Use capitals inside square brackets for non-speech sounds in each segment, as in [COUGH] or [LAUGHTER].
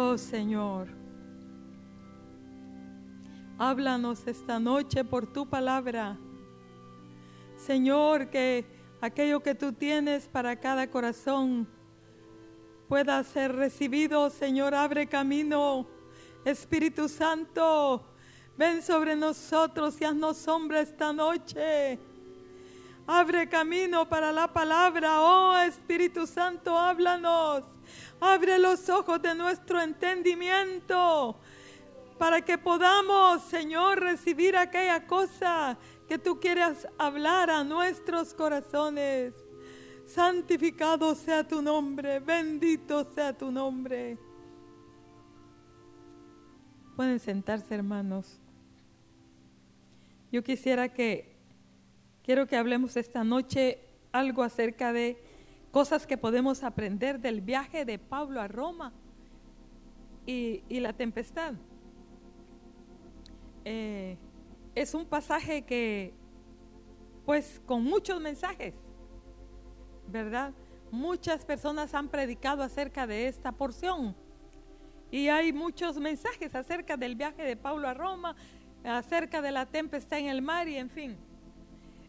Oh Señor, háblanos esta noche por tu palabra. Señor, que aquello que tú tienes para cada corazón pueda ser recibido. Señor, abre camino. Espíritu Santo, ven sobre nosotros y haznos sombra esta noche. Abre camino para la palabra. Oh Espíritu Santo, háblanos. Abre los ojos de nuestro entendimiento para que podamos, Señor, recibir aquella cosa que tú quieras hablar a nuestros corazones. Santificado sea tu nombre, bendito sea tu nombre. Pueden sentarse, hermanos. Yo quisiera que, quiero que hablemos esta noche algo acerca de cosas que podemos aprender del viaje de Pablo a Roma y, la tempestad. Eh, es un pasaje que, pues, con muchos mensajes, ¿verdad? Muchas personas han predicado acerca de esta porción y hay muchos mensajes acerca del viaje de Pablo a Roma, acerca de la tempestad en el mar y en fin.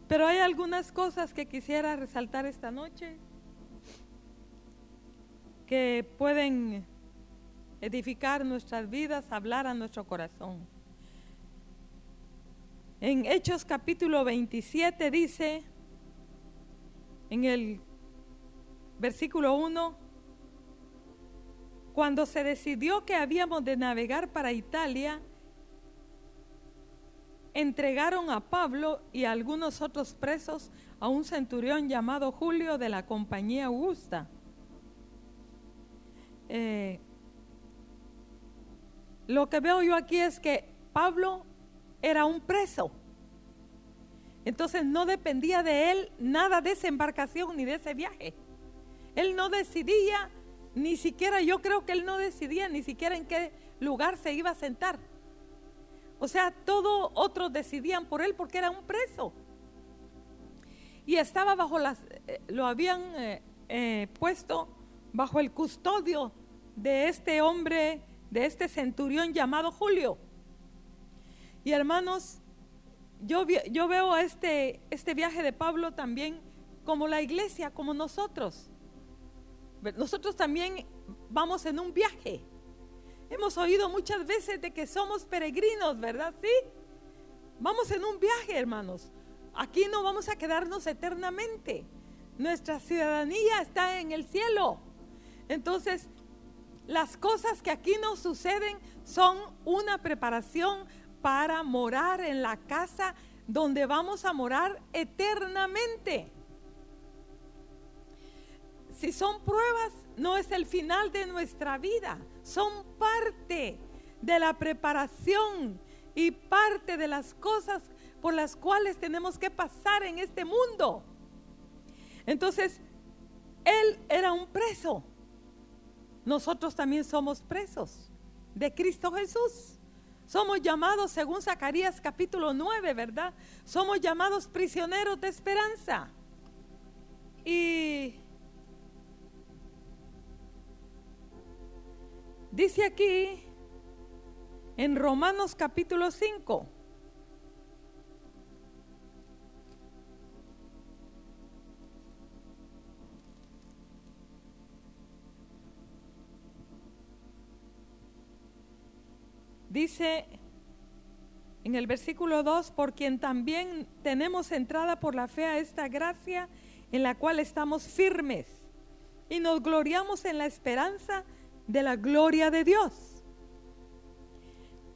Pero hay algunas cosas que quisiera resaltar esta noche que pueden edificar nuestras vidas, hablar a nuestro corazón. En Hechos capítulo 27 dice, en el versículo 1, cuando se decidió que habíamos de navegar para Italia, entregaron a Pablo y a algunos otros presos a un centurión llamado Julio de la compañía Augusta eh, lo que veo yo aquí es que Pablo era un preso. Entonces no dependía de él nada de esa embarcación ni de ese viaje. Él no decidía, ni siquiera yo creo que él no decidía ni siquiera en qué lugar se iba a sentar. O sea, todos otros decidían por él porque era un preso. Y estaba bajo las, eh, lo habían eh, puesto bajo el custodio de este hombre, de este centurión llamado Julio. Y hermanos, yo, yo veo este, este viaje de Pablo también como la iglesia, como nosotros. Nosotros también vamos en un viaje. Hemos oído muchas veces de que somos peregrinos, ¿verdad? Sí. Vamos en un viaje, hermanos. Aquí no vamos a quedarnos eternamente. Nuestra ciudadanía está en el cielo. Entonces, las cosas que aquí nos suceden son una preparación para morar en la casa donde vamos a morar eternamente. Si son pruebas, no es el final de nuestra vida, son parte de la preparación y parte de las cosas por las cuales tenemos que pasar en este mundo. Entonces, él era un preso nosotros también somos presos de Cristo Jesús. Somos llamados, según Zacarías capítulo 9, ¿verdad? Somos llamados prisioneros de esperanza. Y dice aquí en Romanos capítulo 5, Dice en el versículo 2, por quien también tenemos entrada por la fe a esta gracia en la cual estamos firmes y nos gloriamos en la esperanza de la gloria de Dios.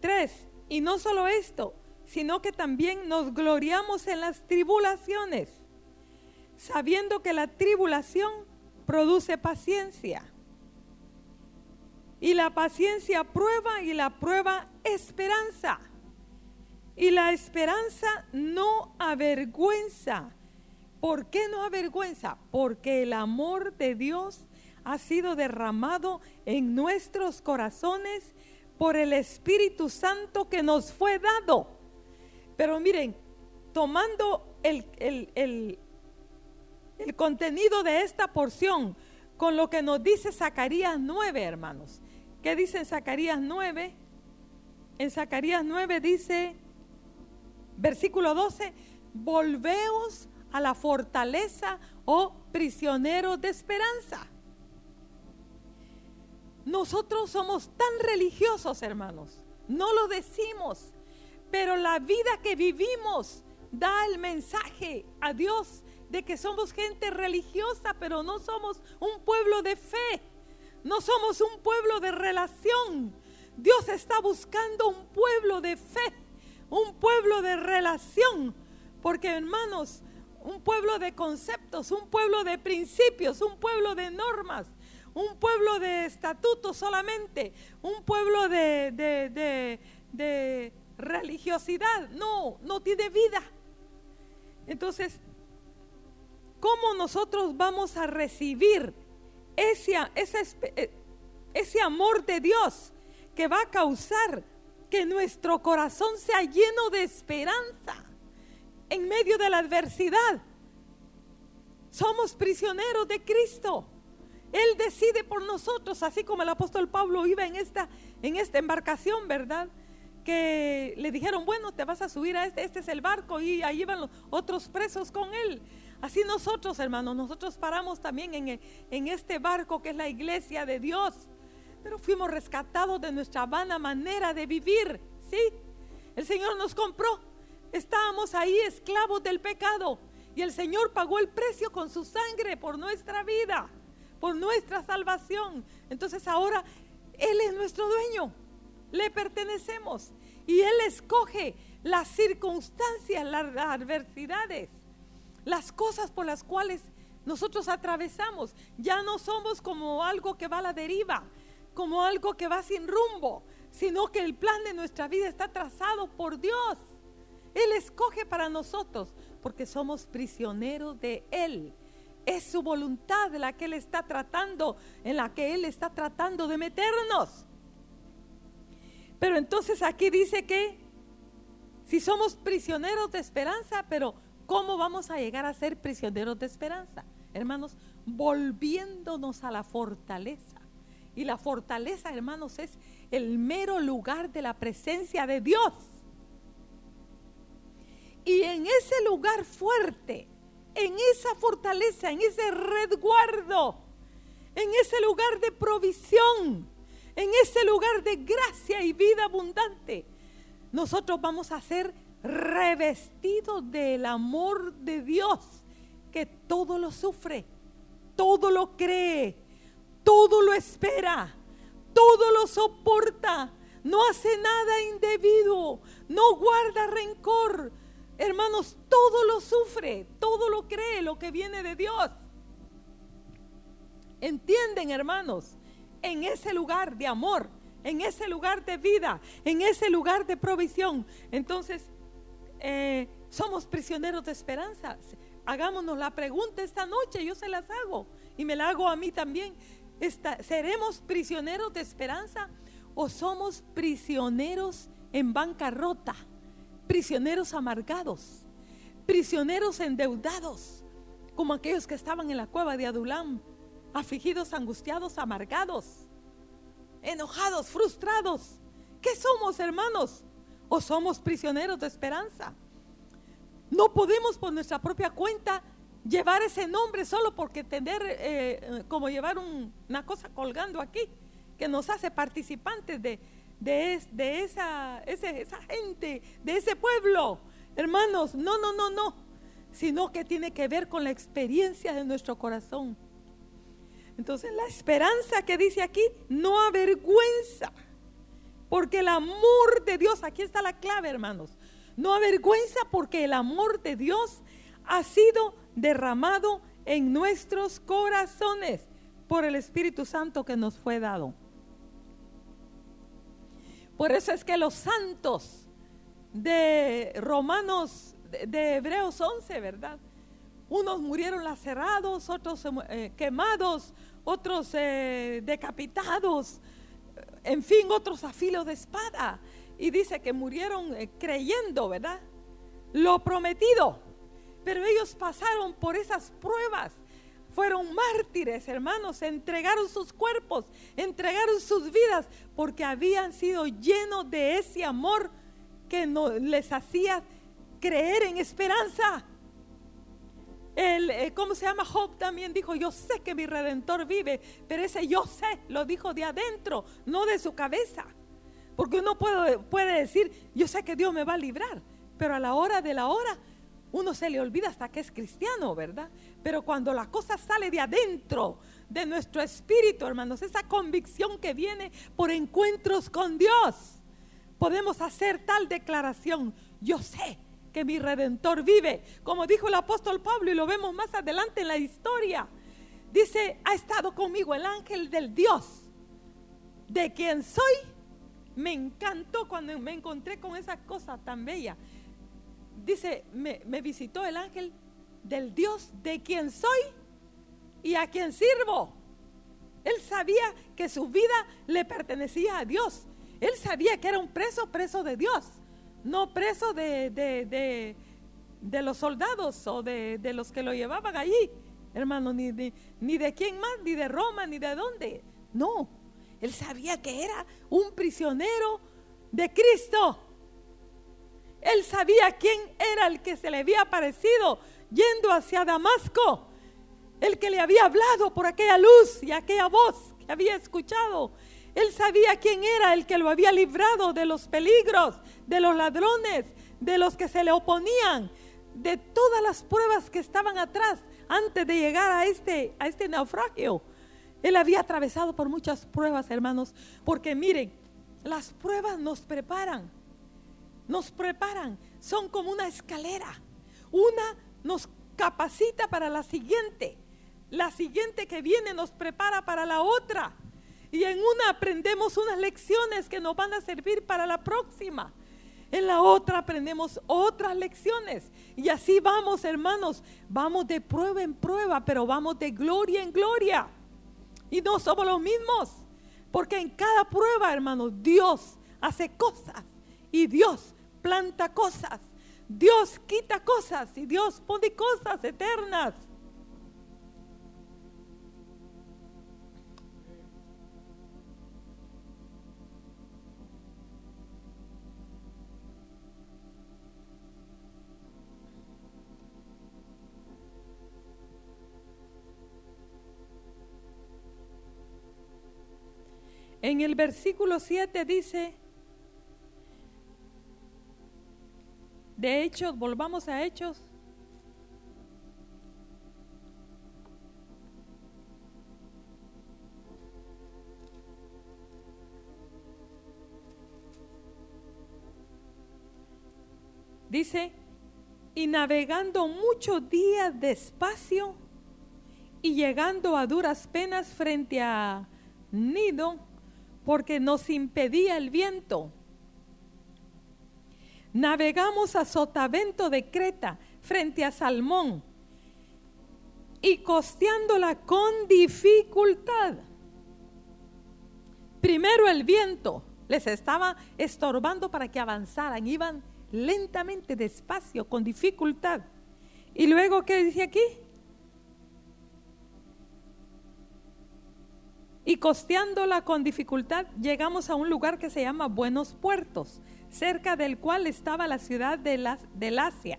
Tres, y no solo esto, sino que también nos gloriamos en las tribulaciones, sabiendo que la tribulación produce paciencia y la paciencia prueba y la prueba esperanza. Y la esperanza no avergüenza. ¿Por qué no avergüenza? Porque el amor de Dios ha sido derramado en nuestros corazones por el Espíritu Santo que nos fue dado. Pero miren, tomando el, el, el contenido de esta porción con lo que nos dice Zacarías 9, hermanos, ¿Qué dice Zacarías 9? En Zacarías 9 dice, versículo 12, volveos a la fortaleza, oh prisioneros de esperanza. Nosotros somos tan religiosos, hermanos. No lo decimos, pero la vida que vivimos da el mensaje a Dios de que somos gente religiosa, pero no somos un pueblo de fe. No somos un pueblo de relación. Dios está buscando un pueblo de fe, un pueblo de relación. Porque hermanos, un pueblo de conceptos, un pueblo de principios, un pueblo de normas, un pueblo de estatutos solamente, un pueblo de, religiosidad. No, no tiene vida. Entonces, ¿cómo nosotros vamos a recibir ese, ese, eh, ese amor de Dios que va a causar que nuestro corazón sea lleno de esperanza en medio de la adversidad? Somos prisioneros de Cristo. Él decide por nosotros, así como el apóstol Pablo iba en esta, en esta embarcación, ¿verdad? Que le dijeron, bueno, te vas a subir a este, este es el barco y ahí van los otros presos con él. Así nosotros, hermanos, nosotros paramos también en, en este barco que es la iglesia de Dios, pero fuimos rescatados de nuestra vana manera de vivir, ¿sí? El Señor nos compró, estábamos ahí esclavos del pecado y el Señor pagó el precio con su sangre por nuestra vida por nuestra salvación. Entonces ahora Él es nuestro dueño, le pertenecemos y Él escoge las circunstancias, las adversidades, las cosas por las cuales nosotros atravesamos. Ya no somos como algo que va a la deriva, como algo que va sin rumbo, sino que el plan de nuestra vida está trazado por Dios. Él escoge para nosotros porque somos prisioneros de Él. Es su voluntad la que Él está tratando, en la que Él está tratando de meternos. Pero entonces aquí dice que si somos prisioneros de esperanza, pero ¿cómo vamos a llegar a ser prisioneros de esperanza? Hermanos, volviéndonos a la fortaleza. Y la fortaleza, hermanos, es el mero lugar de la presencia de Dios. Y en ese lugar fuerte, en esa fortaleza, en ese resguardo, en ese lugar de provisión, en ese lugar de gracia y vida abundante, nosotros vamos a ser revestidos del amor de Dios, que todo lo sufre, todo lo cree, todo lo espera, todo lo soporta, no hace nada indebido, no guarda rencor, Hermanos, todo lo sufre, todo lo cree, lo que viene de Dios. ¿Entienden, hermanos? En ese lugar de amor, en ese lugar de vida, en ese lugar de provisión. Entonces, eh, somos prisioneros de esperanza. Hagámonos la pregunta esta noche, yo se las hago y me la hago a mí también. ¿Seremos prisioneros de esperanza o somos prisioneros en bancarrota? prisioneros amargados, prisioneros endeudados, como aquellos que estaban en la cueva de Adulam, afligidos, angustiados, amargados, enojados, frustrados. ¿Qué somos, hermanos? ¿O somos prisioneros de esperanza? No podemos por nuestra propia cuenta llevar ese nombre solo porque tener, eh, como llevar una cosa colgando aquí, que nos hace participantes de, de, esa, esa gente, de ese pueblo. Hermanos, no, no, no, no, sino que tiene que ver con la experiencia de nuestro corazón. Entonces la esperanza que dice aquí no avergüenza, porque el amor de Dios, aquí está la clave hermanos, no avergüenza porque el amor de Dios ha sido derramado en nuestros corazones por el Espíritu Santo que nos fue dado. Por eso es que los santos de Romanos, de, Hebreos 11, ¿verdad? Unos murieron lacerados, otros eh, quemados, otros eh, decapitados, en fin, otros a filo de espada. Y dice que murieron eh, creyendo, ¿verdad? Lo prometido. Pero ellos pasaron por esas pruebas, fueron mártires, hermanos, entregaron sus cuerpos, entregaron sus vidas, porque habían sido llenos de ese amor que no, les hacía creer en esperanza. El, eh, ¿Cómo se llama? Job también dijo, yo sé que mi redentor vive, pero ese yo sé lo dijo de adentro, no de su cabeza. Porque uno puede, puede decir, yo sé que Dios me va a librar, pero a la hora de la hora uno se le olvida hasta que es cristiano, ¿verdad? Pero cuando la cosa sale de adentro, de nuestro espíritu, hermanos, esa convicción que viene por encuentros con Dios, podemos hacer tal declaración. Yo sé que mi redentor vive, como dijo el apóstol Pablo y lo vemos más adelante en la historia. Dice, ha estado conmigo el ángel del Dios, de quien soy. Me encantó cuando me encontré con esa cosa tan bella dice, me, visitó el ángel del Dios de quien soy y a quien sirvo. Él sabía que su vida le pertenecía a Dios. Él sabía que era un preso, preso de Dios, no preso de, de, los soldados o de, los que lo llevaban allí, hermano, ni, ni de quién más, ni de Roma, ni de dónde. No, él sabía que era un prisionero de Cristo. Él sabía quién era el que se le había aparecido yendo hacia Damasco. El que le había hablado por aquella luz y aquella voz que había escuchado. Él sabía quién era el que lo había librado de los peligros, de los ladrones, de los que se le oponían, de todas las pruebas que estaban atrás antes de llegar a este, a este naufragio. Él había atravesado por muchas pruebas, hermanos, porque miren, las pruebas nos preparan nos preparan, son como una escalera. Una nos capacita para la siguiente, la siguiente que viene nos prepara para la otra. Y en una aprendemos unas lecciones que nos van a servir para la próxima. En la otra aprendemos otras lecciones. Y así vamos, hermanos. Vamos de prueba en prueba, pero vamos de gloria en gloria. Y no somos los mismos. Porque en cada prueba, hermanos, Dios hace cosas y Dios planta cosas. Dios quita cosas y Dios pone cosas eternas. En el versículo 7 dice, de Hechos, volvamos a Hechos. Dice, y navegando muchos días despacio y llegando a duras penas frente a Nido, porque nos impedía el viento Navegamos a Sotavento de Creta, frente a Salmón, y costeándola con dificultad. Primero el viento les estaba estorbando para que avanzaran, iban lentamente, despacio, con dificultad. Y luego, ¿qué dice aquí? Y costeándola con dificultad, llegamos a un lugar que se llama Buenos Puertos cerca del cual estaba la ciudad de, la, del Asia.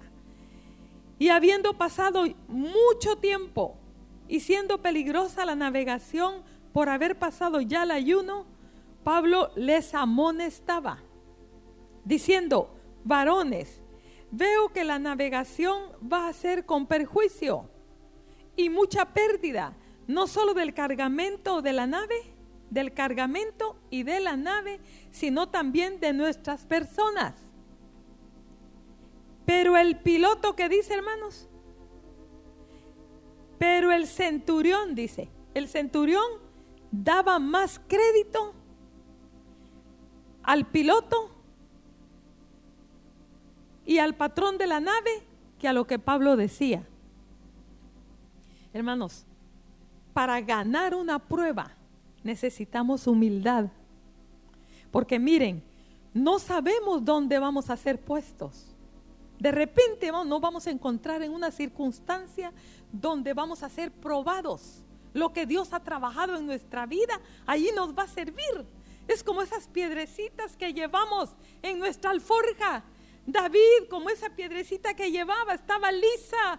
Y habiendo pasado mucho tiempo y siendo peligrosa la navegación por haber pasado ya el ayuno, Pablo les amonestaba, diciendo, varones, veo que la navegación va a ser con perjuicio y mucha pérdida, no solo del cargamento de la nave, del cargamento y de la nave, sino también de nuestras personas. Pero el piloto que dice, hermanos, pero el centurión dice, el centurión daba más crédito al piloto y al patrón de la nave que a lo que Pablo decía. Hermanos, para ganar una prueba, necesitamos humildad. Porque miren, no sabemos dónde vamos a ser puestos. De repente nos vamos a encontrar en una circunstancia donde vamos a ser probados. Lo que Dios ha trabajado en nuestra vida, allí nos va a servir. Es como esas piedrecitas que llevamos en nuestra alforja. David, como esa piedrecita que llevaba, estaba lisa.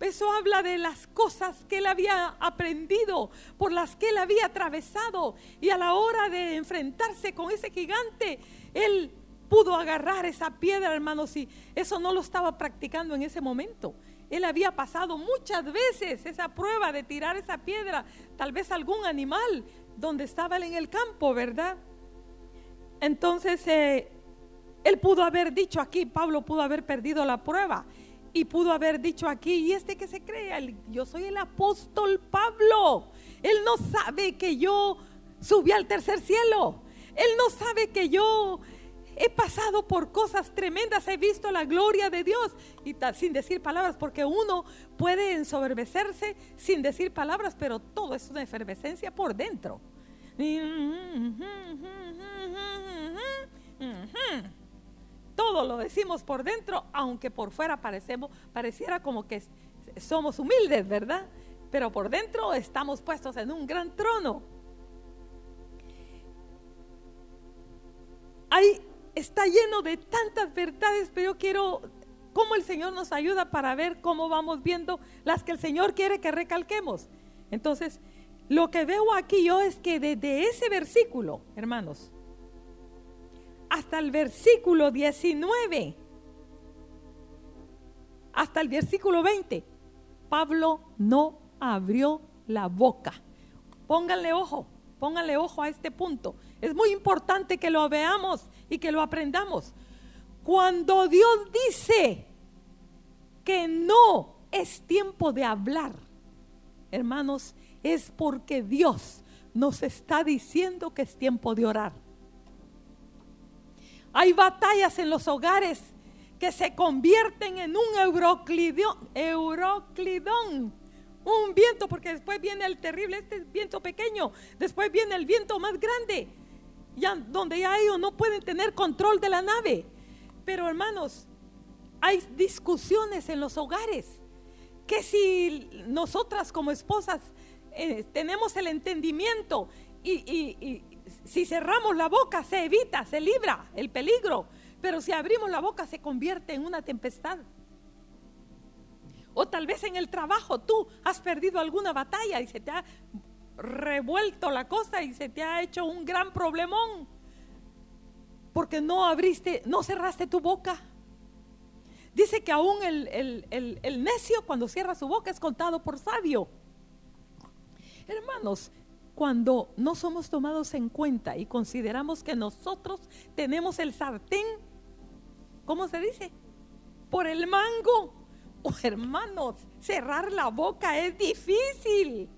Eso habla de las cosas que él había aprendido, por las que él había atravesado. Y a la hora de enfrentarse con ese gigante, él pudo agarrar esa piedra, hermanos, y eso no lo estaba practicando en ese momento. Él había pasado muchas veces esa prueba de tirar esa piedra, tal vez algún animal donde estaba él en el campo, ¿verdad? Entonces, eh, él pudo haber dicho aquí, Pablo pudo haber perdido la prueba y pudo haber dicho aquí, y este que se cree, yo soy el apóstol Pablo. Él no sabe que yo subí al tercer cielo. Él no sabe que yo he pasado por cosas tremendas, he visto la gloria de Dios y sin decir palabras, porque uno puede ensoberbecerse sin decir palabras, pero todo es una efervescencia por dentro. Todo lo decimos por dentro, aunque por fuera parecemos, pareciera como que somos humildes, ¿verdad? Pero por dentro estamos puestos en un gran trono. Ahí está lleno de tantas verdades, pero yo quiero cómo el Señor nos ayuda para ver cómo vamos viendo las que el Señor quiere que recalquemos. Entonces, lo que veo aquí yo es que desde ese versículo, hermanos, hasta el versículo 19, hasta el versículo 20, Pablo no abrió la boca. Pónganle ojo, pónganle ojo a este punto. Es muy importante que lo veamos y que lo aprendamos. Cuando Dios dice que no es tiempo de hablar, hermanos, es porque Dios nos está diciendo que es tiempo de orar. Hay batallas en los hogares que se convierten en un euroclidón, un viento, porque después viene el terrible, este viento pequeño, después viene el viento más grande, ya, donde ya ellos no pueden tener control de la nave. Pero hermanos, hay discusiones en los hogares, que si nosotras como esposas eh, tenemos el entendimiento y, si cerramos la boca se evita, se libra el peligro, pero si abrimos la boca se convierte en una tempestad. O tal vez en el trabajo tú has perdido alguna batalla y se te ha revuelto la cosa y se te ha hecho un gran problemón porque no abriste, no cerraste tu boca. Dice que aún el, el necio cuando cierra su boca es contado por sabio. Hermanos, cuando no somos tomados en cuenta y consideramos que nosotros tenemos el sartén, ¿cómo se dice? Por el mango. Oh, hermanos, cerrar la boca es difícil.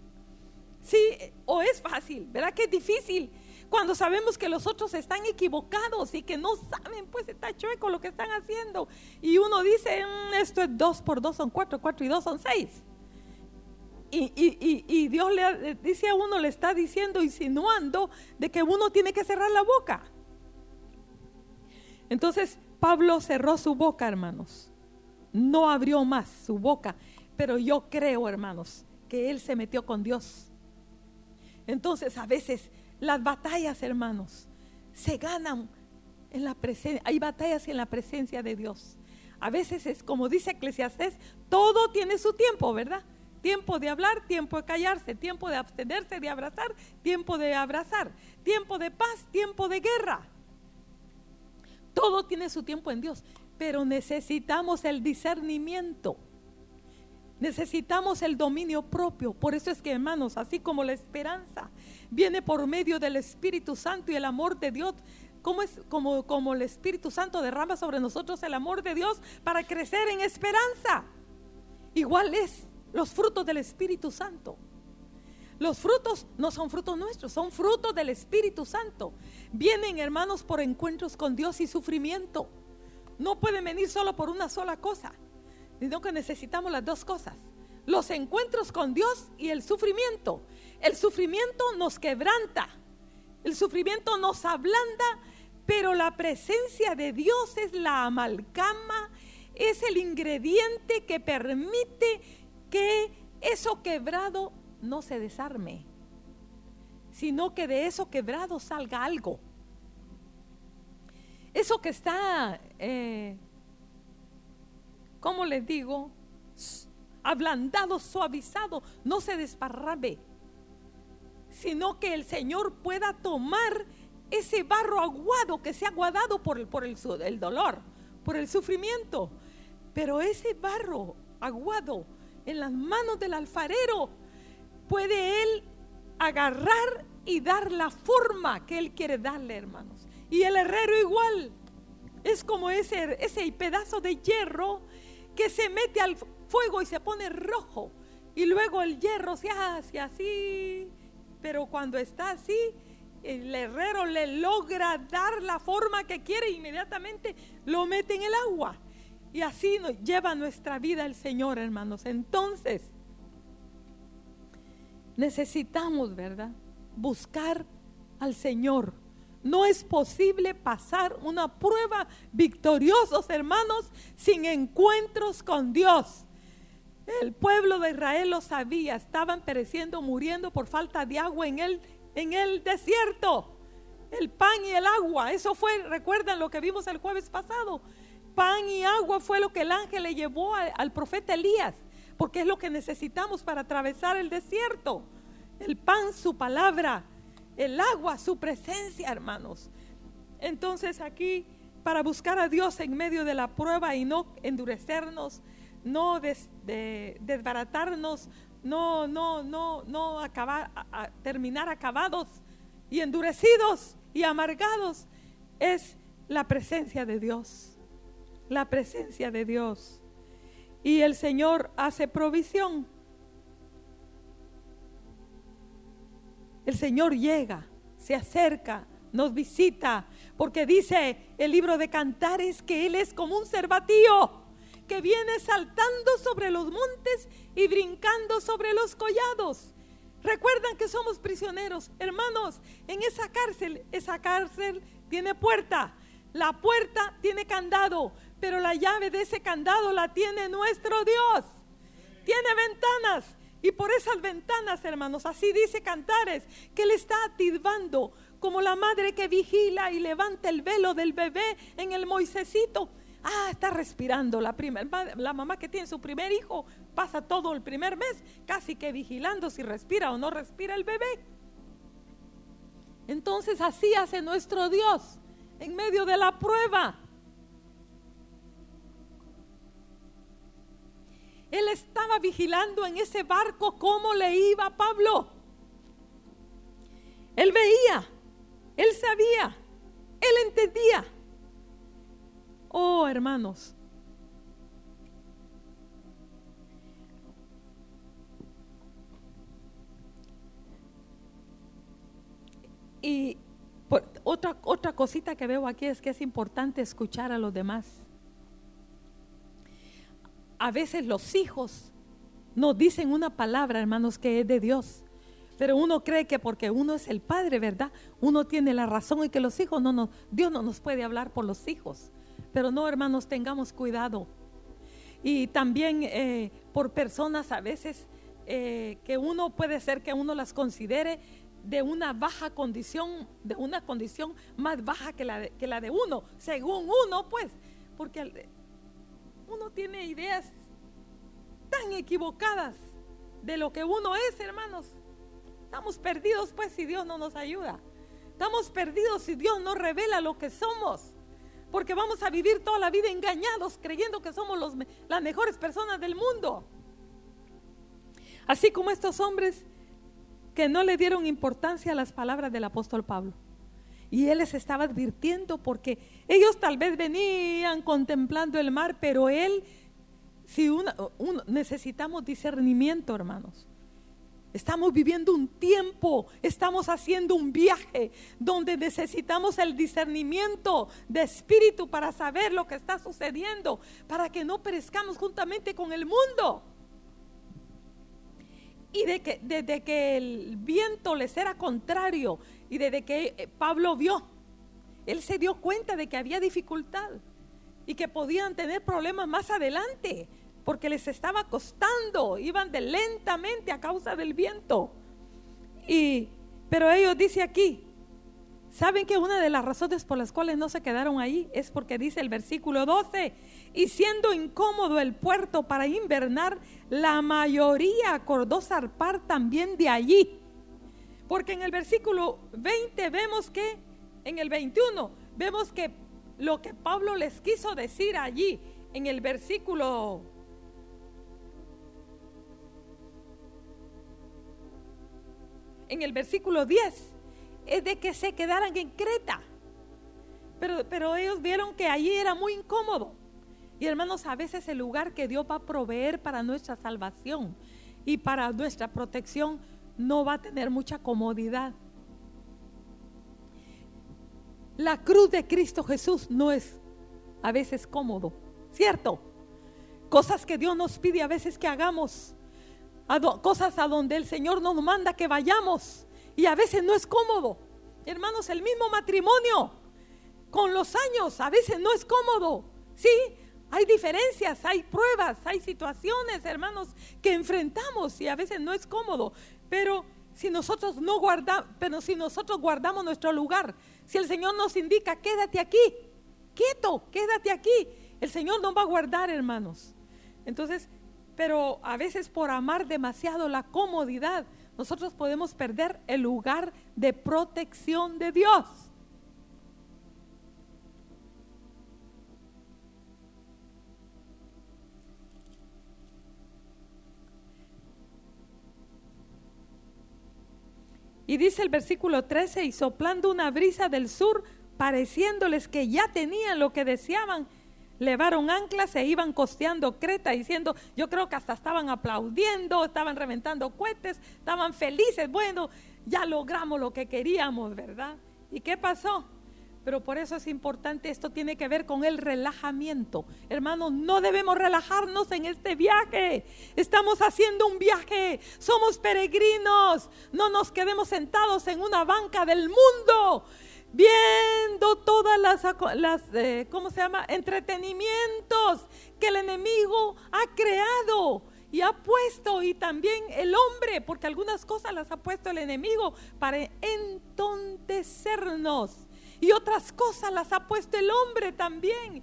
Sí, o es fácil, ¿verdad que es difícil? Cuando sabemos que los otros están equivocados y que no saben, pues está chueco lo que están haciendo. Y uno dice, mm, esto es dos por dos son cuatro, cuatro y dos son seis. Y, Dios le dice a uno, le está diciendo, insinuando de que uno tiene que cerrar la boca. Entonces Pablo cerró su boca, hermanos. No abrió más su boca. Pero yo creo, hermanos, que él se metió con Dios. Entonces a veces las batallas, hermanos, se ganan en la presencia. Hay batallas en la presencia de Dios. A veces es como dice Eclesiastés, todo tiene su tiempo, ¿verdad? Tiempo de hablar, tiempo de callarse, tiempo de abstenerse, de abrazar, tiempo de abrazar, tiempo de paz, tiempo de guerra. Todo tiene su tiempo en Dios, pero necesitamos el discernimiento. Necesitamos el dominio propio. Por eso es que, hermanos, así como la esperanza viene por medio del Espíritu Santo y el amor de Dios, como es como, como el Espíritu Santo derrama sobre nosotros el amor de Dios para crecer en esperanza. Igual es los frutos del Espíritu Santo. Los frutos no son frutos nuestros, son frutos del Espíritu Santo. Vienen, hermanos, por encuentros con Dios y sufrimiento. No pueden venir solo por una sola cosa, sino que necesitamos las dos cosas. Los encuentros con Dios y el sufrimiento. El sufrimiento nos quebranta, el sufrimiento nos ablanda, pero la presencia de Dios es la amalgama, es el ingrediente que permite que eso quebrado no se desarme, sino que de eso quebrado salga algo. Eso que está, eh, ¿cómo les digo? Ablandado, suavizado, no se desparrame, sino que el Señor pueda tomar ese barro aguado que se ha aguadado por, por el, el dolor, por el sufrimiento. Pero ese barro aguado en las manos del alfarero puede él agarrar y dar la forma que él quiere darle, hermanos. Y el herrero igual. Es como ese, ese pedazo de hierro que se mete al fuego y se pone rojo. Y luego el hierro se hace así. Pero cuando está así, el herrero le logra dar la forma que quiere, inmediatamente lo mete en el agua. Y así nos lleva nuestra vida el Señor, hermanos. Entonces, necesitamos, ¿verdad? Buscar al Señor. No es posible pasar una prueba victoriosos, hermanos, sin encuentros con Dios. El pueblo de Israel lo sabía, estaban pereciendo, muriendo por falta de agua en el en el desierto. El pan y el agua, eso fue, recuerdan lo que vimos el jueves pasado. Pan y agua fue lo que el ángel le llevó al, profeta Elías, porque es lo que necesitamos para atravesar el desierto. El pan, su palabra, el agua, su presencia, hermanos. Entonces aquí, para buscar a Dios en medio de la prueba y no endurecernos, no desbaratarnos, no, no, no, no acabar, a, terminar acabados y endurecidos y amargados, es la presencia de Dios. La presencia de Dios. Y el Señor hace provisión. El Señor llega, se acerca, nos visita, porque dice el libro de Cantares que Él es como un cervatío que viene saltando sobre los montes y brincando sobre los collados. Recuerdan que somos prisioneros, hermanos, en esa cárcel, esa cárcel tiene puerta, la puerta tiene candado, pero la llave de ese candado la tiene nuestro Dios. Tiene ventanas y por esas ventanas, hermanos, así dice Cantares, que Él está atisbando como la madre que vigila y levanta el velo del bebé en el Moisecito Ah, está respirando. La, la mamá que tiene su primer hijo pasa todo el primer mes casi que vigilando si respira o no respira el bebé. Entonces así hace nuestro Dios en medio de la prueba. Él estaba vigilando en ese barco cómo le iba Pablo. Él veía, él sabía, él entendía. Oh, hermanos. Y otra, otra cosita que veo aquí es que es importante escuchar a los demás. A veces los hijos nos dicen una palabra, hermanos, que es de Dios. Pero uno cree que porque uno es el padre, ¿verdad? Uno tiene la razón y que los hijos no nos, Dios no nos puede hablar por los hijos. Pero no, hermanos, tengamos cuidado. Y también eh, por personas a veces eh, que uno puede ser que uno las considere de una baja condición, de una condición más baja que la de, que la de uno, según uno, pues, porque uno tiene ideas tan equivocadas de lo que uno es, hermanos. Estamos perdidos, pues, si Dios no nos ayuda. Estamos perdidos si Dios no revela lo que somos porque vamos a vivir toda la vida engañados creyendo que somos los, las mejores personas del mundo. Así como estos hombres que no le dieron importancia a las palabras del apóstol Pablo. Y él les estaba advirtiendo porque ellos tal vez venían contemplando el mar, pero él, si necesitamos discernimiento, hermanos. Estamos viviendo un tiempo, estamos haciendo un viaje donde necesitamos el discernimiento de espíritu para saber lo que está sucediendo, para que no perezcamos juntamente con el mundo. Y de que, desde que el viento les era contrario y desde que eh, Pablo vio, él se dio cuenta de que había dificultad. y que podían tener problemas más adelante porque les estaba costando, iban de lentamente a causa del viento. Y pero ellos dice aquí, ¿saben que una de las razones por las cuales no se quedaron ahí es porque dice el versículo 12, y siendo incómodo el puerto para invernar, la mayoría acordó zarpar también de allí. Porque en el versículo 20 vemos que, en el 21, vemos que lo que Pablo les quiso decir allí, en el versículo en el versículo 10 es de que se quedaran en Creta. Pero, pero ellos vieron que allí era muy incómodo. Y hermanos, a veces el lugar que Dios va a proveer para nuestra salvación y para nuestra protección no va a tener mucha comodidad. La cruz de Cristo Jesús no es a veces cómodo, ¿cierto? Cosas que Dios nos pide a veces que hagamos cosas a donde el Señor nos manda que vayamos y a veces no es cómodo. Hermanos, el mismo matrimonio con los años a veces no es cómodo. Sí, hay diferencias, hay pruebas, hay situaciones, hermanos, que enfrentamos y a veces no es cómodo. Pero si nosotros no guardamos, pero si nosotros guardamos nuestro lugar, si el Señor nos indica, quédate aquí, quieto, quédate aquí, el Señor nos va a guardar, hermanos. Entonces, pero a veces por amar demasiado la comodidad, nosotros podemos perder el lugar de protección de Dios. Dice el versículo 13, y soplando una brisa del sur, pareciéndoles que ya tenían lo que deseaban, levaron anclas, se iban costeando Creta, diciendo, yo creo que hasta estaban aplaudiendo, estaban reventando cohetes, estaban felices, bueno, ya logramos lo que queríamos, ¿verdad? ¿Y qué pasó? Pero por eso es importante, esto tiene que ver con el relajamiento. Hermanos, no debemos relajarnos en este viaje. Estamos haciendo un viaje, somos peregrinos. No nos quedemos sentados en una banca del mundo viendo todas las, las eh, ¿cómo se llama? Entretenimientos que el enemigo ha creado y ha puesto y también el hombre, porque algunas cosas las ha puesto el enemigo para entontecernos y otras cosas las ha puesto el hombre también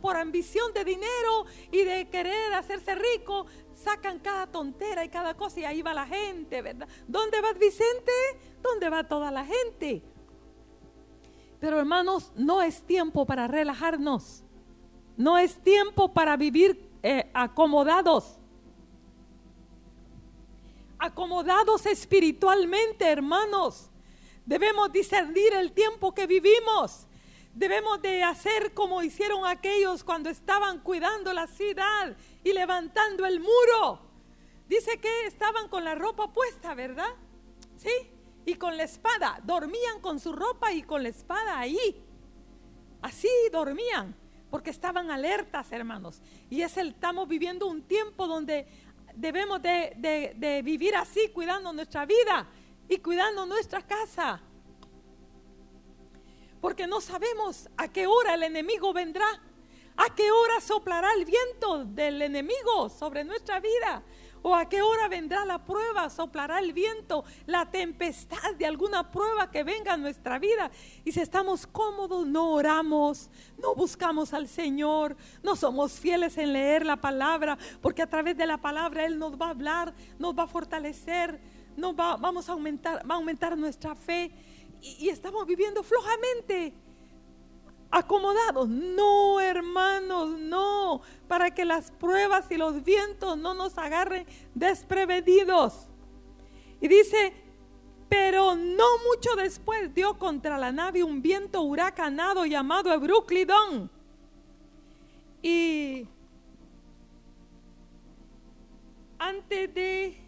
por ambición de dinero y de querer hacerse rico, sacan cada tontera y cada cosa y ahí va la gente, ¿verdad? ¿Dónde va Vicente? ¿Dónde va toda la gente? Pero hermanos, no es tiempo para relajarnos. No es tiempo para vivir eh, acomodados. Acomodados espiritualmente, hermanos. Debemos discernir el tiempo que vivimos. Debemos de hacer como hicieron aquellos cuando estaban cuidando la ciudad y levantando el muro. Dice que estaban con la ropa puesta, ¿verdad? Sí y con la espada. Dormían con su ropa y con la espada ahí. Así dormían, porque estaban alertas, hermanos. Y es el, estamos viviendo un tiempo donde debemos de, de vivir así, cuidando nuestra vida y cuidando nuestra casa. Porque no sabemos a qué hora el enemigo vendrá. ¿A qué hora soplará el viento del enemigo sobre nuestra vida? ¿O a qué hora vendrá la prueba? Soplará el viento, la tempestad de alguna prueba que venga a nuestra vida. Y si estamos cómodos, no oramos, no buscamos al Señor, no somos fieles en leer la palabra, porque a través de la palabra Él nos va a hablar, nos va a fortalecer, nos va, vamos a aumentar, va a aumentar nuestra fe. Y, estamos viviendo flojamente acomodados. No, hermanos, no, para que las pruebas y los vientos no nos agarren desprevenidos. Y dice, pero no mucho después dio contra la nave un viento huracanado llamado Ebruclidón. Y antes de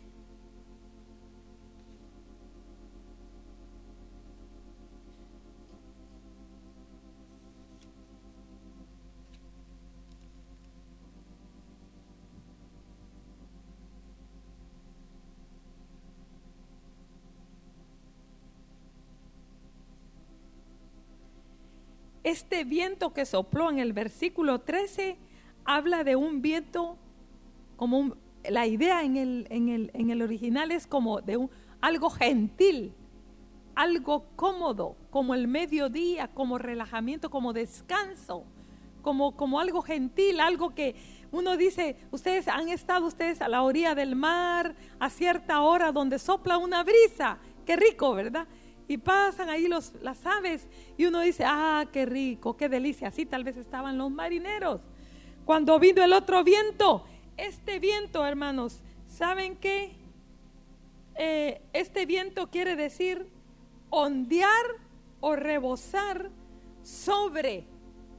Este viento que sopló en el versículo 13 habla de un viento como un, la idea en el, en, el, en el, original es como de un, algo gentil, algo cómodo, como el mediodía, como relajamiento, como descanso, como, como algo gentil, algo que uno dice, ustedes han estado ustedes a la orilla del mar, a cierta hora donde sopla una brisa, qué rico, ¿verdad? Y pasan ahí los, las aves y uno dice, ah, qué rico, qué delicia. Así tal vez estaban los marineros. Cuando vino el otro viento, este viento, hermanos, ¿saben qué? Eh, este viento quiere decir ondear o rebosar sobre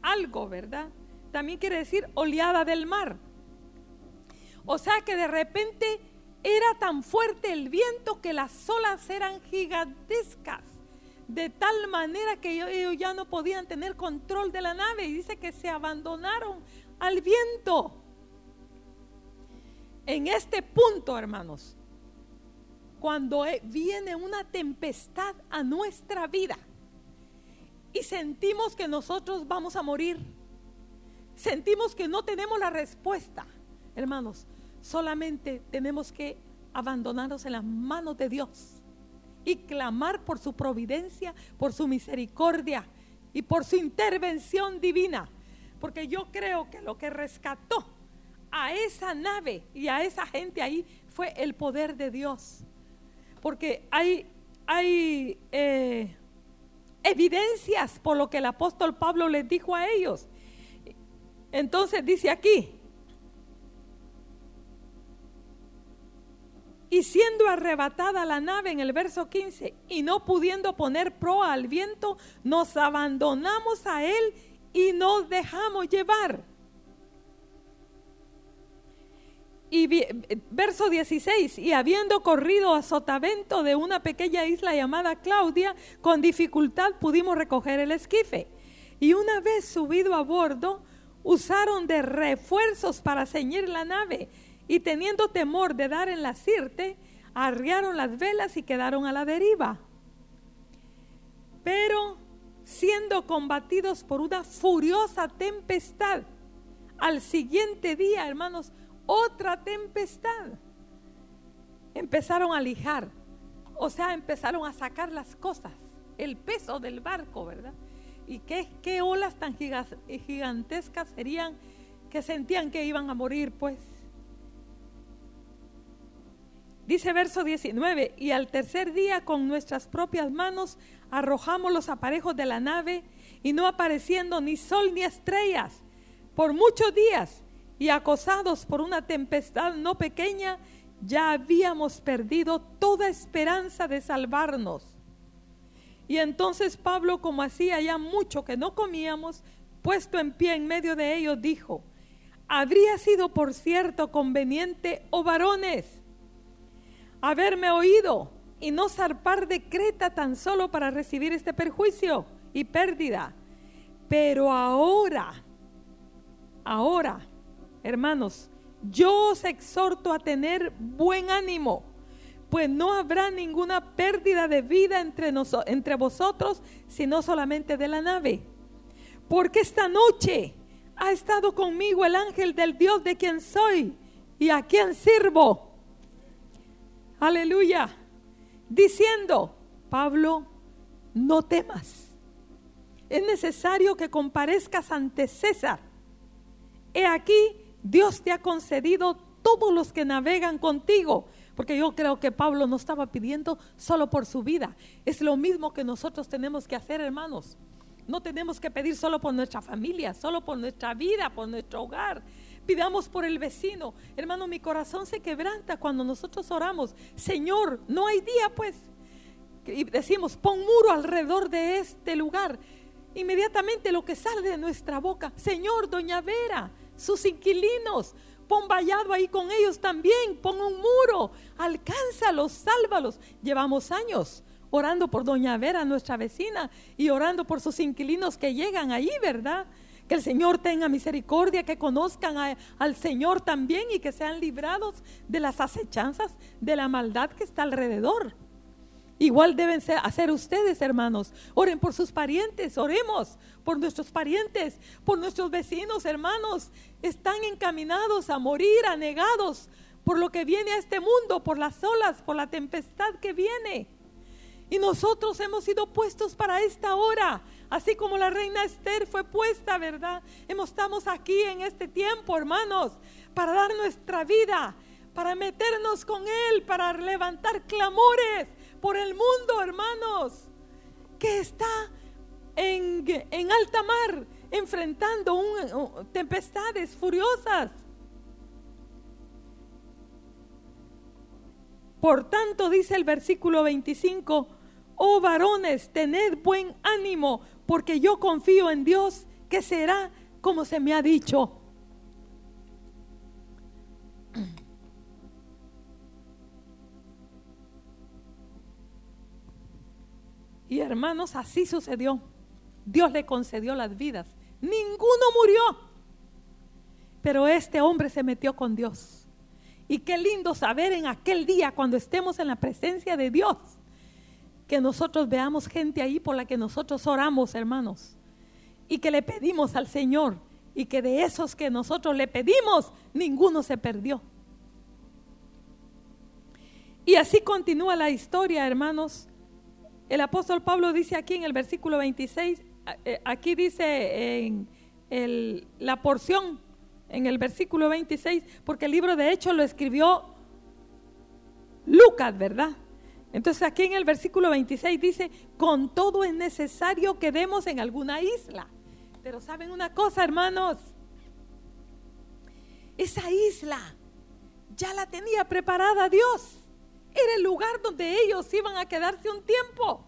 algo, ¿verdad? También quiere decir oleada del mar. O sea que de repente era tan fuerte el viento que las olas eran gigantescas, de tal manera que ellos ya no podían tener control de la nave y dice que se abandonaron al viento. En este punto, hermanos, cuando e, viene una tempestad a nuestra vida y sentimos que nosotros vamos a morir, sentimos que no tenemos la respuesta, hermanos, solamente tenemos que abandonarnos en las manos de Dios y clamar por su providencia, por su misericordia y por su intervención divina. Porque yo creo que lo que rescató a esa nave y a esa gente ahí fue el poder de Dios. Porque hay, hay eh, evidencias por lo que el apóstol Pablo les dijo a ellos. Entonces dice aquí, y siendo arrebatada la nave en el verso 15 y no pudiendo poner proa al viento, nos abandonamos a él y nos dejamos llevar. Y verso 16, y habiendo corrido a sotavento de una pequeña isla llamada Claudia, con dificultad pudimos recoger el esquife. Y una vez subido a bordo, usaron de refuerzos para ceñir la nave, y teniendo temor de dar en la sirte, arriaron las velas y quedaron a la deriva. Pero siendo combatidos por una furiosa tempestad, al siguiente día, hermanos, otra tempestad. Empezaron a lijar, o sea, empezaron a sacar las cosas, el peso del barco, ¿verdad? Y qué, qué olas tan gigantescas serían que sentían que iban a morir, pues. Dice verso 19, y al tercer día con nuestras propias manos arrojamos los aparejos de la nave y no apareciendo ni sol ni estrellas por muchos días y acosados por una tempestad no pequeña, ya habíamos perdido toda esperanza de salvarnos. Y entonces Pablo, como hacía ya mucho que no comíamos, puesto en pie en medio de ellos, dijo, habría sido por cierto conveniente, oh varones, haberme oído y no zarpar de Creta tan solo para recibir este perjuicio y pérdida. Pero ahora, ahora, Hermanos, yo os exhorto a tener buen ánimo, pues no habrá ninguna pérdida de vida entre, entre vosotros, sino solamente de la nave. Porque esta noche ha estado conmigo el ángel del Dios de quien soy y a quien sirvo. Aleluya. Diciendo, Pablo, no temas. Es necesario que comparezcas ante César. He aquí, Dios te ha concedido todos los que navegan contigo. Porque yo creo que Pablo no estaba pidiendo solo por su vida. Es lo mismo que nosotros tenemos que hacer, hermanos. No tenemos que pedir solo por nuestra familia, solo por nuestra vida, por nuestro hogar. Pidamos por el vecino. Hermano, mi corazón se quebranta cuando nosotros oramos. Señor, no hay día, pues. Y decimos, pon muro alrededor de este lugar. Inmediatamente lo que sale de nuestra boca, Señor, doña Vera, sus inquilinos. Pon vallado ahí con ellos también. Pon un muro. Alcánzalos, sálvalos. Llevamos años orando por Doña Vera, nuestra vecina, y orando por sus inquilinos que llegan ahí, ¿verdad? Que el Señor tenga misericordia, que conozcan al Señor también y que sean librados de las acechanzas de la maldad que está alrededor. Igual deben hacer ustedes, hermanos. Oren por sus parientes, oremos por nuestros parientes, por nuestros vecinos, hermanos. Están encaminados a morir, anegados por lo que viene a este mundo, por las olas, por la tempestad que viene. Y nosotros hemos sido puestos para esta hora, así como la reina Esther fue puesta, ¿verdad? Estamos aquí en este tiempo, hermanos, para dar nuestra vida, para meternos con Él, para levantar clamores por el mundo, hermanos, que está en, en alta mar, enfrentando tempestades furiosas. Por tanto, dice el versículo 25, oh varones, tened buen ánimo, porque yo confío en Dios que será como se me ha dicho. Y hermanos, así sucedió. Dios le concedió las vidas. Ninguno murió. Pero este hombre se metió con Dios. Y qué lindo saber en aquel día, cuando estemos en la presencia de Dios, que nosotros veamos gente ahí por la que nosotros oramos, hermanos, y que le pedimos al Señor, y que de esos que nosotros le pedimos, ninguno se perdió. Y así continúa la historia, hermanos. El apóstol Pablo dice aquí en el versículo 26, eh, aquí dice en la porción, en el versículo 26, porque el libro de Hechos lo escribió Lucas, ¿verdad? Entonces aquí en el versículo 26 dice, con todo es necesario que demos en alguna isla. Pero saben una cosa, hermanos, esa isla ya la tenía preparada Dios. Era el lugar donde ellos iban a quedarse un tiempo,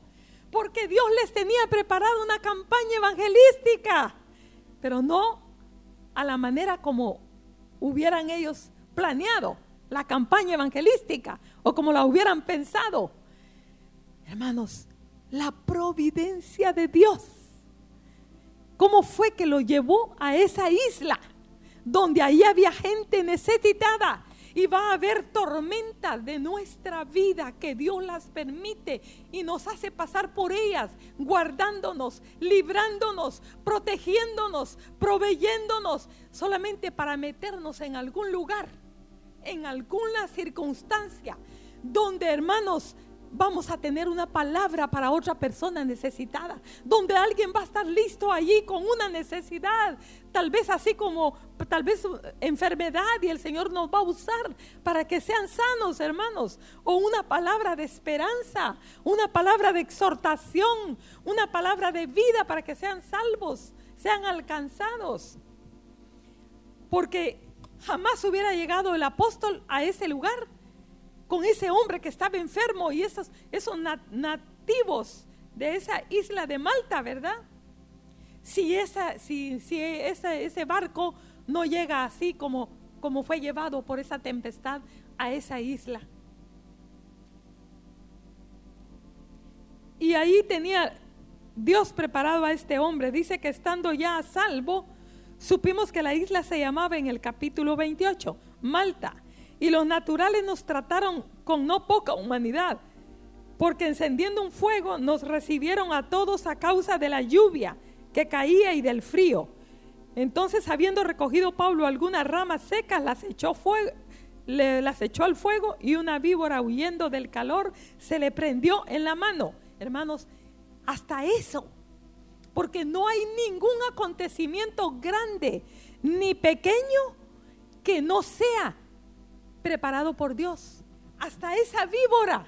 porque Dios les tenía preparado una campaña evangelística, pero no a la manera como hubieran ellos planeado la campaña evangelística o como la hubieran pensado. Hermanos, la providencia de Dios. ¿Cómo fue que lo llevó a esa isla donde ahí había gente necesitada? Y va a haber tormentas de nuestra vida que Dios las permite y nos hace pasar por ellas, guardándonos, librándonos, protegiéndonos, proveyéndonos, solamente para meternos en algún lugar en alguna circunstancia donde, hermanos, vamos a tener una palabra para otra persona necesitada, donde alguien va a estar listo allí con una necesidad, tal vez así como tal vez enfermedad y el Señor nos va a usar para que sean sanos, hermanos, o una palabra de esperanza, una palabra de exhortación, una palabra de vida para que sean salvos, sean alcanzados. Porque jamás hubiera llegado el apóstol a ese lugar con ese hombre que estaba enfermo y esos, esos nativos de esa isla de Malta, ¿verdad? Si, esa, si, si ese barco no llega así como, como fue llevado por esa tempestad a esa isla. Y ahí tenía Dios preparado a este hombre. Dice que estando ya a salvo, Supimos que la isla se llamaba en el capítulo 28 Malta y los naturales nos trataron con no poca humanidad, porque encendiendo un fuego nos recibieron a todos a causa de la lluvia que caía y del frío. Entonces, habiendo recogido Pablo algunas ramas secas, las echó, las echó al fuego y una víbora huyendo del calor se le prendió en la mano. Hermanos, hasta eso porque no hay ningún acontecimiento grande ni pequeño que no sea preparado por Dios. Hasta esa víbora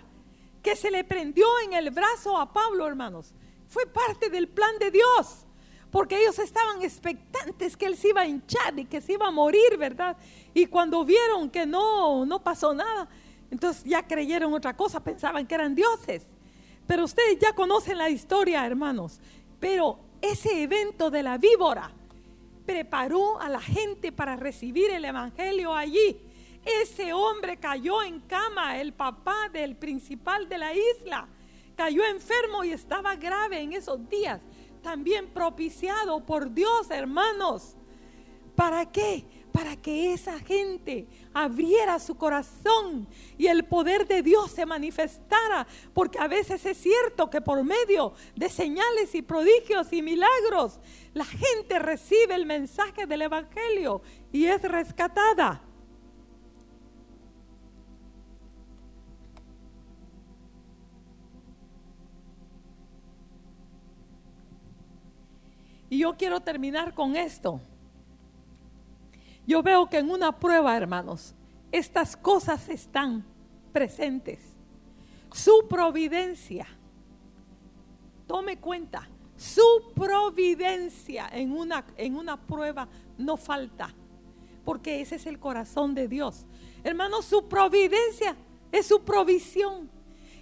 que se le prendió en el brazo a Pablo, hermanos, fue parte del plan de Dios. Porque ellos estaban expectantes que él se iba a hinchar y que se iba a morir, ¿verdad? Y cuando vieron que no, no pasó nada, entonces ya creyeron otra cosa, pensaban que eran dioses. Pero ustedes ya conocen la historia, hermanos. Pero ese evento de la víbora preparó a la gente para recibir el Evangelio allí. Ese hombre cayó en cama, el papá del principal de la isla, cayó enfermo y estaba grave en esos días, también propiciado por Dios, hermanos. ¿Para qué? Para que esa gente abriera su corazón y el poder de Dios se manifestara, porque a veces es cierto que por medio de señales y prodigios y milagros, la gente recibe el mensaje del Evangelio y es rescatada. Y yo quiero terminar con esto. Yo veo que en una prueba, hermanos, estas cosas están presentes. Su providencia, tome cuenta, su providencia en una, en una prueba no falta, porque ese es el corazón de Dios. Hermanos, su providencia es su provisión.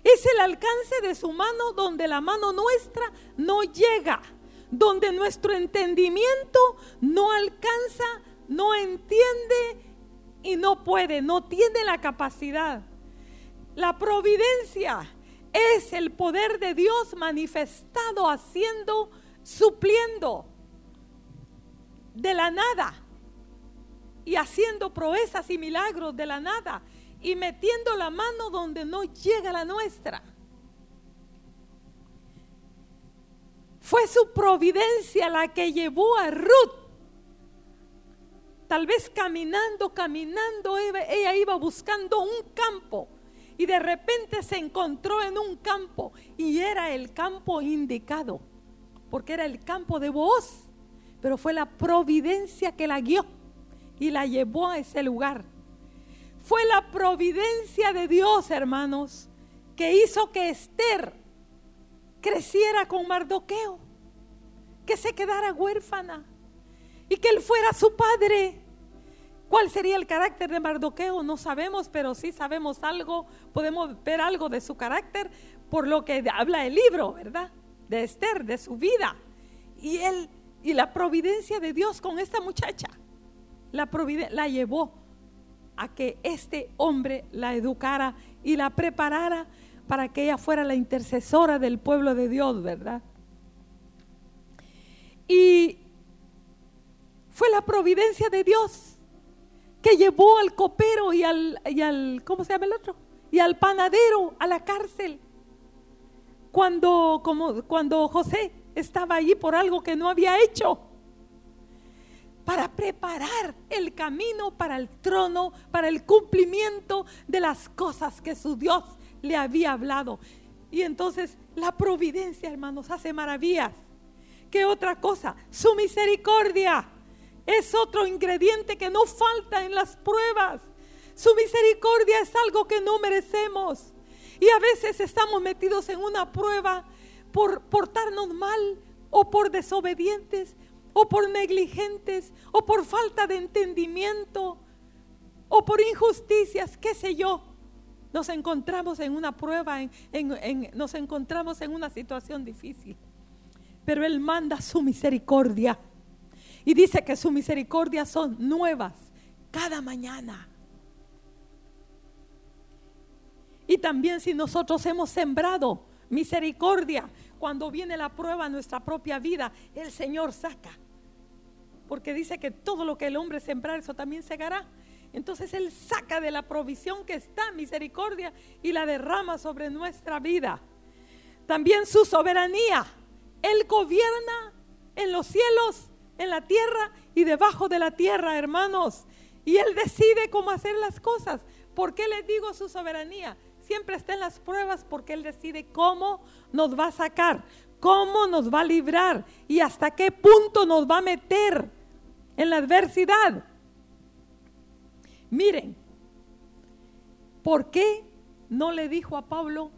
Es el alcance de su mano donde la mano nuestra no llega, donde nuestro entendimiento no alcanza no entiende y no puede, no tiene la capacidad. La providencia es el poder de Dios manifestado haciendo, supliendo de la nada y haciendo proezas y milagros de la nada y metiendo la mano donde no llega la nuestra. Fue su providencia la que llevó a Ruth Tal vez caminando, caminando, ella iba buscando un campo y de repente se encontró en un campo y era el campo indicado, porque era el campo de voz, pero fue la providencia que la guió y la llevó a ese lugar. Fue la providencia de Dios, hermanos, que hizo que Esther creciera con Mardoqueo, que se quedara huérfana y que él fuera su padre. ¿Cuál sería el carácter de Mardoqueo? No sabemos, pero sí sabemos algo, podemos ver algo de su carácter por lo que habla el libro, ¿verdad? De Esther, de su vida. Y él y la providencia de Dios con esta muchacha la, la llevó a que este hombre la educara y la preparara para que ella fuera la intercesora del pueblo de Dios, ¿verdad? Y fue la providencia de Dios que llevó al copero y al, y al, ¿cómo se llama el otro? Y al panadero a la cárcel. Cuando, como, cuando José estaba allí por algo que no había hecho. Para preparar el camino para el trono, para el cumplimiento de las cosas que su Dios le había hablado. Y entonces la providencia, hermanos, hace maravillas. ¿Qué otra cosa? Su misericordia es otro ingrediente que no falta en las pruebas. Su misericordia es algo que no merecemos. Y a veces estamos metidos en una prueba por portarnos mal o por desobedientes o por negligentes o por falta de entendimiento o por injusticias, qué sé yo. Nos encontramos en una prueba, nos encontramos en una situación difícil. Pero Él manda su misericordia y dice que su misericordia son nuevas cada mañana. Y también si nosotros hemos sembrado misericordia, cuando viene la prueba en nuestra propia vida, el Señor saca. Porque dice que todo lo que el hombre sembrar, eso también segará. Entonces Él saca de la provisión que está misericordia y la derrama sobre nuestra vida. También su soberanía. Él gobierna en los cielos en la tierra y debajo de la tierra, hermanos. Y Él decide cómo hacer las cosas. ¿Por qué les digo su soberanía? Siempre está en las pruebas porque Él decide cómo nos va a sacar, cómo nos va a librar y hasta qué punto nos va a meter en la adversidad. Miren, ¿por qué no le dijo a Pablo,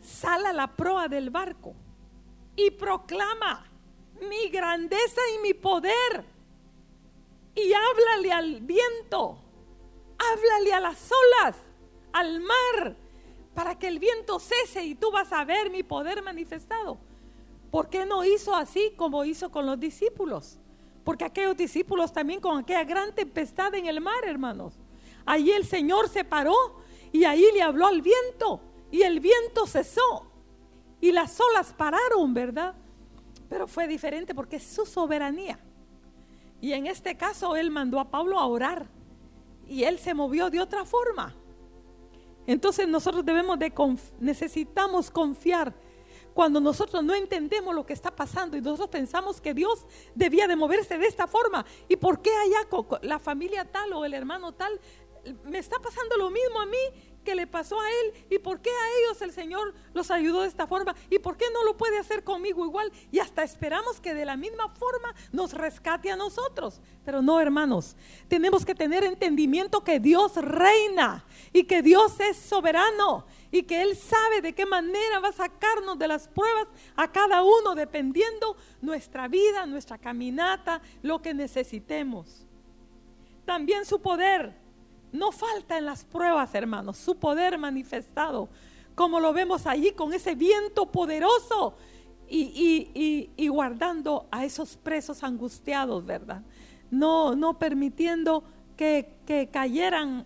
sal a la proa del barco y proclama? Mi grandeza y mi poder. Y háblale al viento, háblale a las olas, al mar, para que el viento cese y tú vas a ver mi poder manifestado. ¿Por qué no hizo así como hizo con los discípulos? Porque aquellos discípulos también con aquella gran tempestad en el mar, hermanos. Allí el Señor se paró y ahí le habló al viento y el viento cesó y las olas pararon, ¿verdad? Pero fue diferente porque es su soberanía. Y en este caso él mandó a Pablo a orar y él se movió de otra forma. Entonces nosotros debemos de necesitamos confiar cuando nosotros no entendemos lo que está pasando y nosotros pensamos que Dios debía de moverse de esta forma. ¿Y por qué allá la familia tal o el hermano tal me está pasando lo mismo a mí que le pasó a él y por qué a ellos el Señor los ayudó de esta forma y por qué no lo puede hacer conmigo igual y hasta esperamos que de la misma forma nos rescate a nosotros. Pero no, hermanos, tenemos que tener entendimiento que Dios reina y que Dios es soberano y que Él sabe de qué manera va a sacarnos de las pruebas a cada uno dependiendo nuestra vida, nuestra caminata, lo que necesitemos. También su poder no falta en las pruebas, hermanos, su poder manifestado, como lo vemos allí con ese viento poderoso y, guardando a esos presos angustiados, ¿verdad? No, no permitiendo que, que cayeran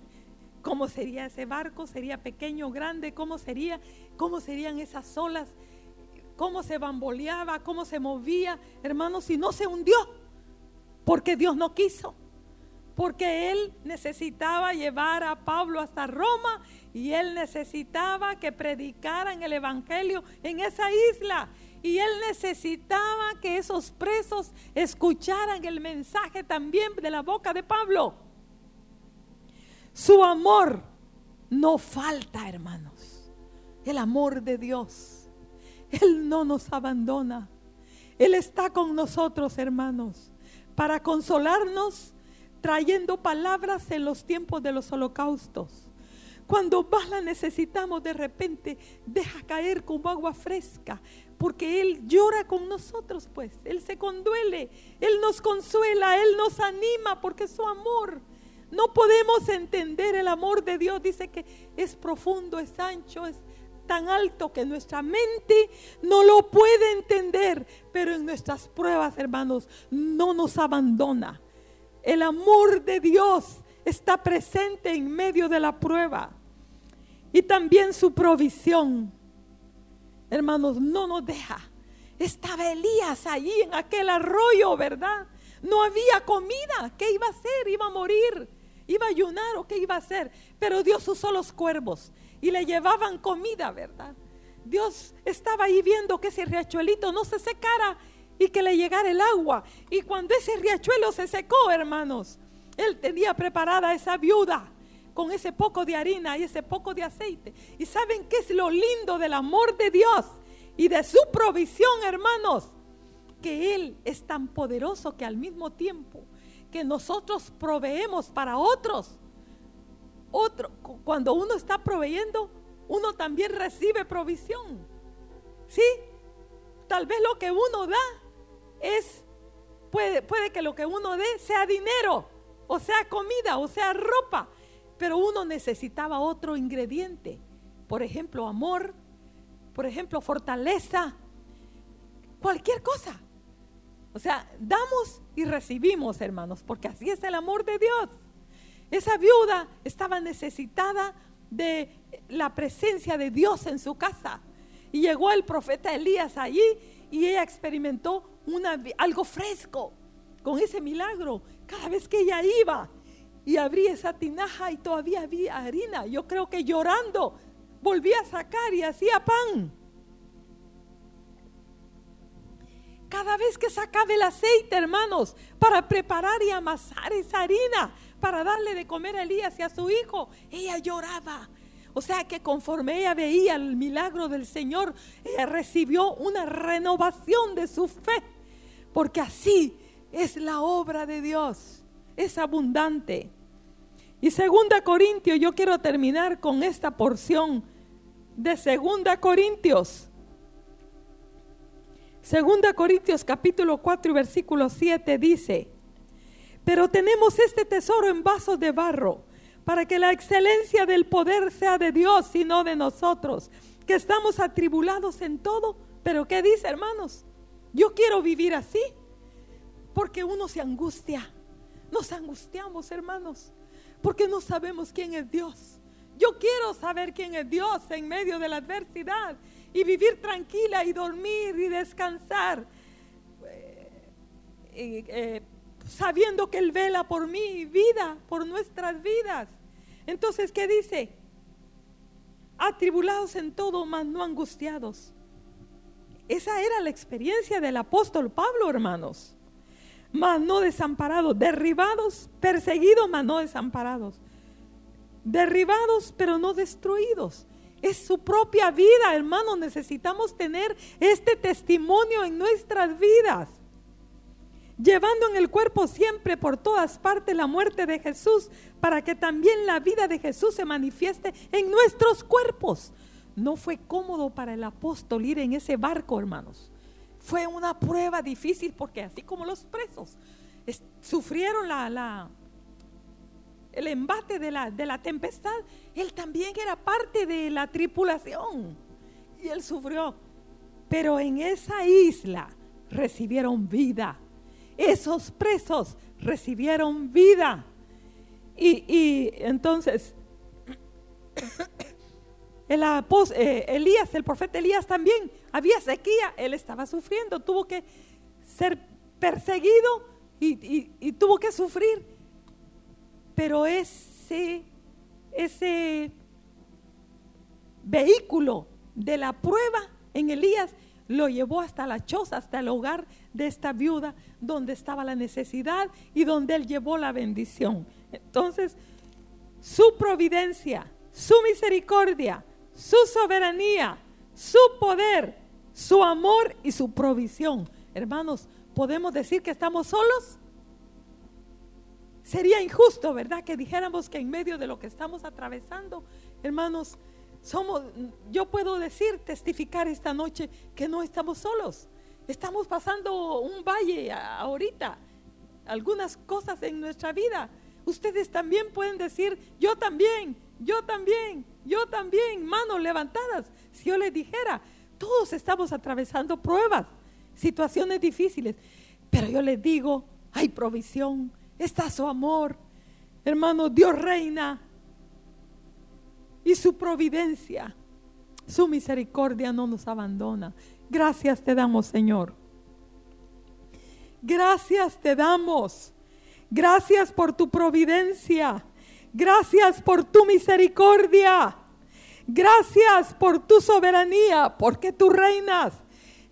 cómo sería ese barco, sería pequeño, grande, cómo sería, cómo serían esas olas, cómo se bamboleaba, cómo se movía, hermanos, si no se hundió, porque Dios no quiso porque él necesitaba llevar a Pablo hasta Roma y él necesitaba que predicaran el Evangelio en esa isla. Y él necesitaba que esos presos escucharan el mensaje también de la boca de Pablo. Su amor no falta, hermanos. El amor de Dios. Él no nos abandona. Él está con nosotros, hermanos, para consolarnos trayendo palabras en los tiempos de los holocaustos. Cuando más la necesitamos, de repente deja caer como agua fresca, porque Él llora con nosotros, pues. Él se conduele, Él nos consuela, Él nos anima, porque su amor. No podemos entender el amor de Dios. Dice que es profundo, es ancho, es tan alto que nuestra mente no lo puede entender. Pero en nuestras pruebas, hermanos, no nos abandona. El amor de Dios está presente en medio de la prueba. Y también su provisión. Hermanos, no nos deja. Estaba Elías allí en aquel arroyo, ¿verdad? No había comida. ¿Qué iba a hacer? Iba a morir. Iba a ayunar o qué iba a hacer. Pero Dios usó los cuervos y le llevaban comida, ¿verdad? Dios estaba ahí viendo que ese riachuelito no se secara y que le llegara el agua. Y cuando ese riachuelo se secó, hermanos, él tenía preparada esa viuda con ese poco de harina y ese poco de aceite. ¿Y saben qué es lo lindo del amor de Dios y de su provisión, hermanos? Que Él es tan poderoso que al mismo tiempo que nosotros proveemos para otros, otro, cuando uno está proveyendo, uno también recibe provisión. ¿Sí? Tal vez lo que uno da es, puede, puede que lo que uno dé sea dinero, o sea comida, o sea ropa, pero uno necesitaba otro ingrediente. Por ejemplo, amor, por ejemplo, fortaleza, cualquier cosa. O sea, damos y recibimos, hermanos, porque así es el amor de Dios. Esa viuda estaba necesitada de la presencia de Dios en su casa. Y llegó el profeta Elías allí y ella experimentó algo fresco con ese milagro. Cada vez que ella iba y abría esa tinaja y todavía había harina, yo creo que llorando volvía a sacar y hacía pan. Cada vez que sacaba el aceite, hermanos, para preparar y amasar esa harina, para darle de comer a Elías y a su hijo, ella lloraba o sea que conforme ella veía el milagro del Señor, ella recibió una renovación de su fe. Porque así es la obra de Dios. Es abundante. Y segunda Corintios, yo quiero terminar con esta porción de segunda Corintios. Segunda Corintios capítulo 4 y versículo 7 dice, pero tenemos este tesoro en vasos de barro para que la excelencia del poder sea de Dios y no de nosotros, que estamos atribulados en todo. Pero ¿qué dice, hermanos? Yo quiero vivir así, porque uno se angustia. Nos angustiamos, hermanos, porque no sabemos quién es Dios. Yo quiero saber quién es Dios en medio de la adversidad y vivir tranquila y dormir y descansar. Eh, eh, sabiendo que Él vela por mi vida, por nuestras vidas. Entonces, ¿qué dice? Atribulados en todo, mas no angustiados. Esa era la experiencia del apóstol Pablo, hermanos. Mas no desamparados, derribados, perseguidos, mas no desamparados. Derribados, pero no destruidos. Es su propia vida, hermanos. Necesitamos tener este testimonio en nuestras vidas llevando en el cuerpo siempre por todas partes la muerte de Jesús, para que también la vida de Jesús se manifieste en nuestros cuerpos. No fue cómodo para el apóstol ir en ese barco, hermanos. Fue una prueba difícil porque así como los presos sufrieron la, el embate de la, de la tempestad, él también era parte de la tripulación y él sufrió. Pero en esa isla recibieron vida esos presos recibieron vida. Y, entonces, [COUGHS] el eh, Elías, el profeta Elías también, había sequía, él estaba sufriendo, tuvo que ser perseguido y, y tuvo que sufrir. Pero ese, ese vehículo de la prueba en Elías lo llevó hasta la choza, hasta el hogar de esta viuda, donde estaba la necesidad y donde él llevó la bendición. Entonces, su providencia, su misericordia, su soberanía, su poder, su amor y su provisión. Hermanos, ¿podemos decir que estamos solos? Sería injusto, ¿verdad? Que dijéramos que en medio de lo que estamos atravesando, hermanos, somos, yo puedo decir, testificar esta noche que no estamos solos. Estamos pasando un valle ahorita, algunas cosas en nuestra vida. Ustedes también pueden decir, yo también, yo también, yo también, manos levantadas. Si yo les dijera, todos estamos atravesando pruebas, situaciones difíciles, pero yo les digo, hay provisión, está su amor. Hermano, Dios reina, y su providencia, su misericordia no nos abandona. Gracias te damos, Señor. Gracias te damos. Gracias por tu providencia. Gracias por tu misericordia. Gracias por tu soberanía, porque tú reinas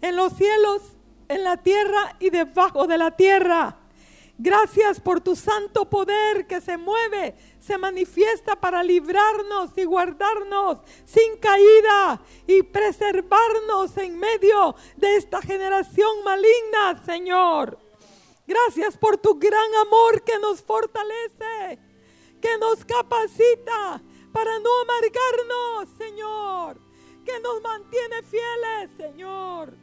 en los cielos, en la tierra y debajo de la tierra. Gracias por tu santo poder que se mueve, se manifiesta para librarnos y guardarnos sin caída y preservarnos en medio de esta generación maligna, Señor. Gracias por tu gran amor que nos fortalece, que nos capacita para no amargarnos, Señor, que nos mantiene fieles, Señor.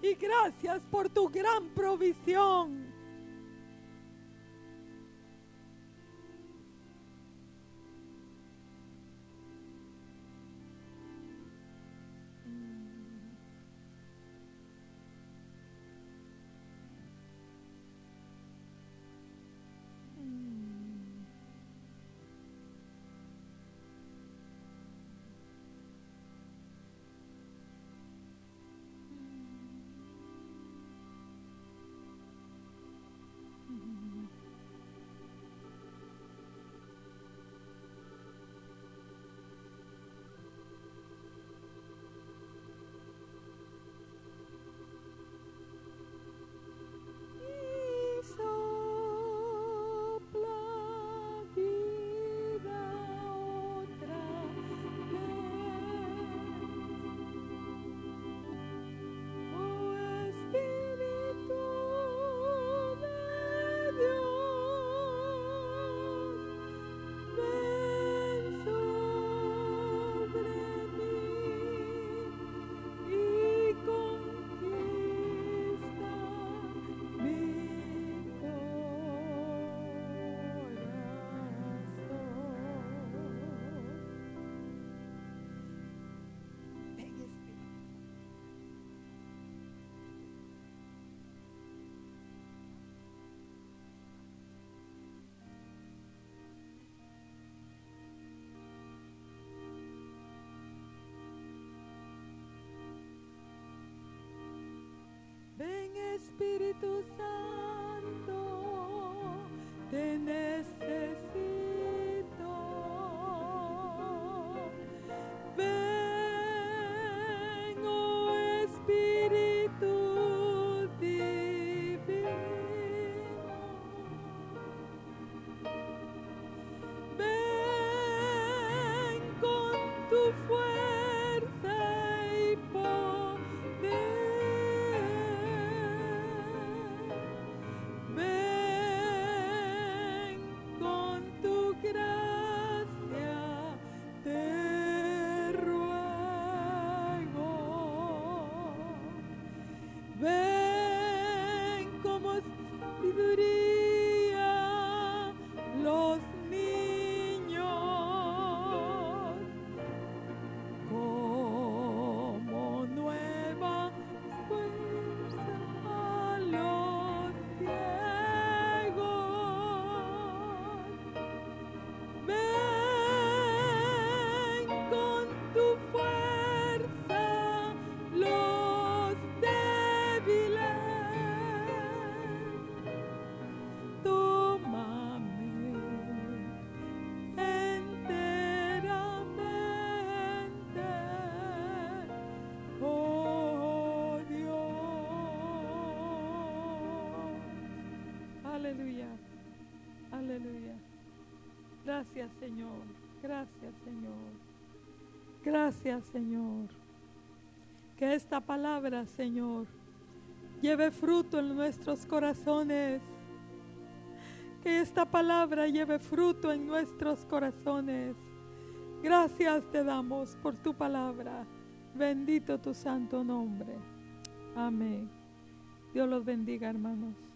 Y gracias por tu gran provisión. Ven Espíritu Santo. te necesito. Ven, oh Espíritu divino. Ven con tu fuerza Gracias Señor, gracias Señor, gracias Señor. Que esta palabra, Señor, lleve fruto en nuestros corazones. Que esta palabra lleve fruto en nuestros corazones. Gracias te damos por tu palabra. Bendito tu santo nombre. Amén. Dios los bendiga, hermanos.